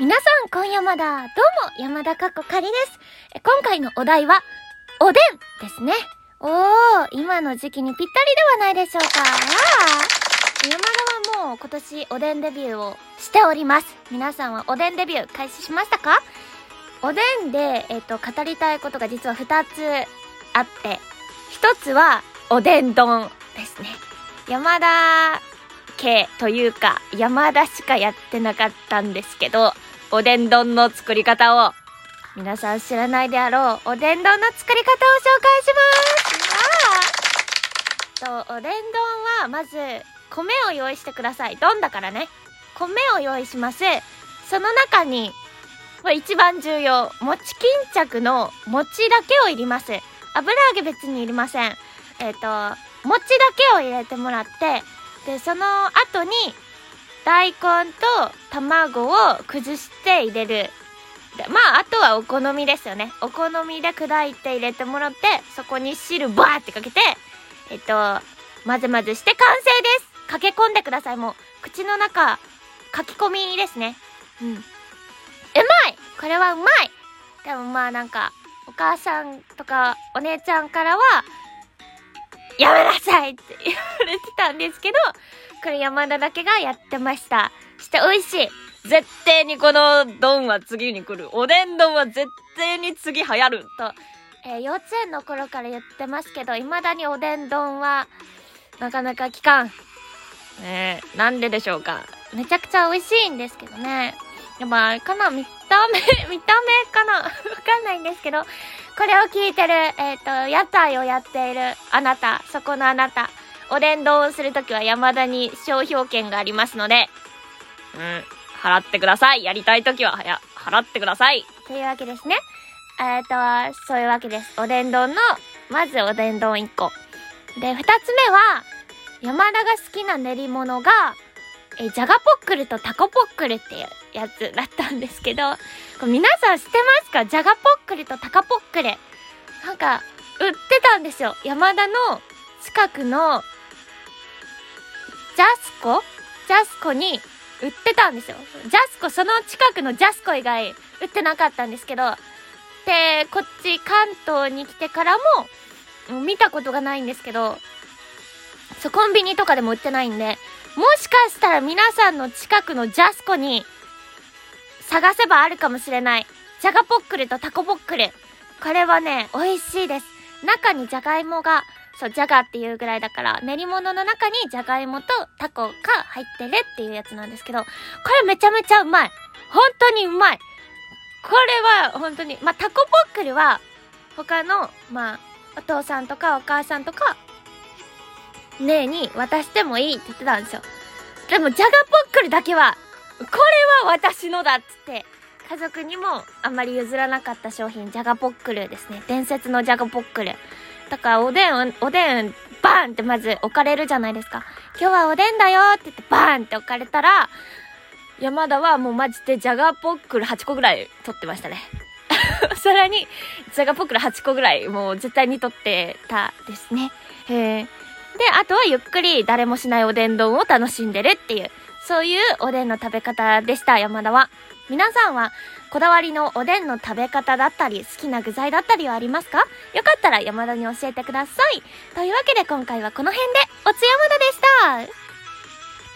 皆さん、今夜まだ、どうも、山田かっこかりです。今回のお題は、おでんですね。おー、今の時期にぴったりではないでしょうか。山田はもう今年おでんデビューをしております。皆さんはおでんデビュー開始しましたか？おでんで、えっ、と、語りたいことが実は2つあって、1つは、おでん丼ですね。山田家というか、山田しかやってなかったんですけど、おでん丼の作り方を、皆さん知らないであろう、おでん丼の作り方を紹介しますわあと、おでん丼は、まず、米を用意してください。丼だからね。米を用意します。その中に、これ一番重要。餅巾着の餅だけを入れます。油揚げ別にいりません。えっ、と、餅だけを入れてもらって、で、その後に、大根と卵を崩して入れる。でまあ、あとはお好みですよね。お好みで砕いて入れてもらって、そこに汁バーってかけて、えっと、混ぜ混ぜして完成です駆け込んでください、もう。口の中、書き込みですね。うん。うまいこれはうまいでもまあなんか、お母さんとかお姉ちゃんからは、やめなさいって言われてたんですけど、これ山田だけがやってました。して美味しい。絶対にこの丼は次に来る。おでん丼は絶対に次流行る。と、えー幼稚園の頃から言ってますけど、未だにおでん丼は、なかなか効かん。ねえ、なんででしょうか。めちゃくちゃ美味しいんですけどね。やっぱかな見た目、見た目かな？わかんないんですけど、これを聞いてる、えっ、と、屋台をやっているあなた、そこのあなた、おでん丼をするときは山田に商標権がありますので、うん、払ってください。やりたいときは、はや、払ってください。というわけですね。えっ、と、そういうわけです。おでん丼の、まずおでん丼1個。で、2つ目は、山田が好きな練り物が、え、じゃがポックルとタコポックルっていうやつだったんですけど、これ皆さん知ってますか？じゃがポックルとタカポックル。なんか、売ってたんですよ。山田の近くの、ジャスコ？ジャスコに売ってたんですよ。ジャスコ、その近くのジャスコ以外売ってなかったんですけど、で、こっち関東に来てからも、見たことがないんですけど、そう、コンビニとかでも売ってないんで、もしかしたら皆さんの近くのジャスコに探せばあるかもしれない。じゃがポックルとタコポックル。これはね、美味しいです。中にじゃがいもが、そう、じゃがっていうぐらいだから、練り物の中にじゃがいもとタコが入ってるっていうやつなんですけど、これめちゃめちゃうまい。本当にうまい。これは本当に、まあ、タコポックルは、他の、まあ、お父さんとかお母さんとか、姉に渡してもいいって言ってたんですよ。でも、じゃがポックルだけは、これは私のだっつって、家族にもあんまり譲らなかった商品、じゃがポックルですね。伝説のじゃがポックル。だから、おでん、おでん、バーンってまず置かれるじゃないですか。今日はおでんだよって言って、バーンって置かれたら、山田はもうマジでじゃがポックル8個ぐらい取ってましたね。さらに、じゃがポックル8個ぐらい、もう絶対に取ってたですね。へえ。で、あとはゆっくり誰もしないおでん丼を楽しんでるっていう、そういうおでんの食べ方でした、山田は。皆さんは、こだわりのおでんの食べ方だったり、好きな具材だったりはありますか？よかったら山田に教えてください。というわけで今回はこの辺で、おつ山田でした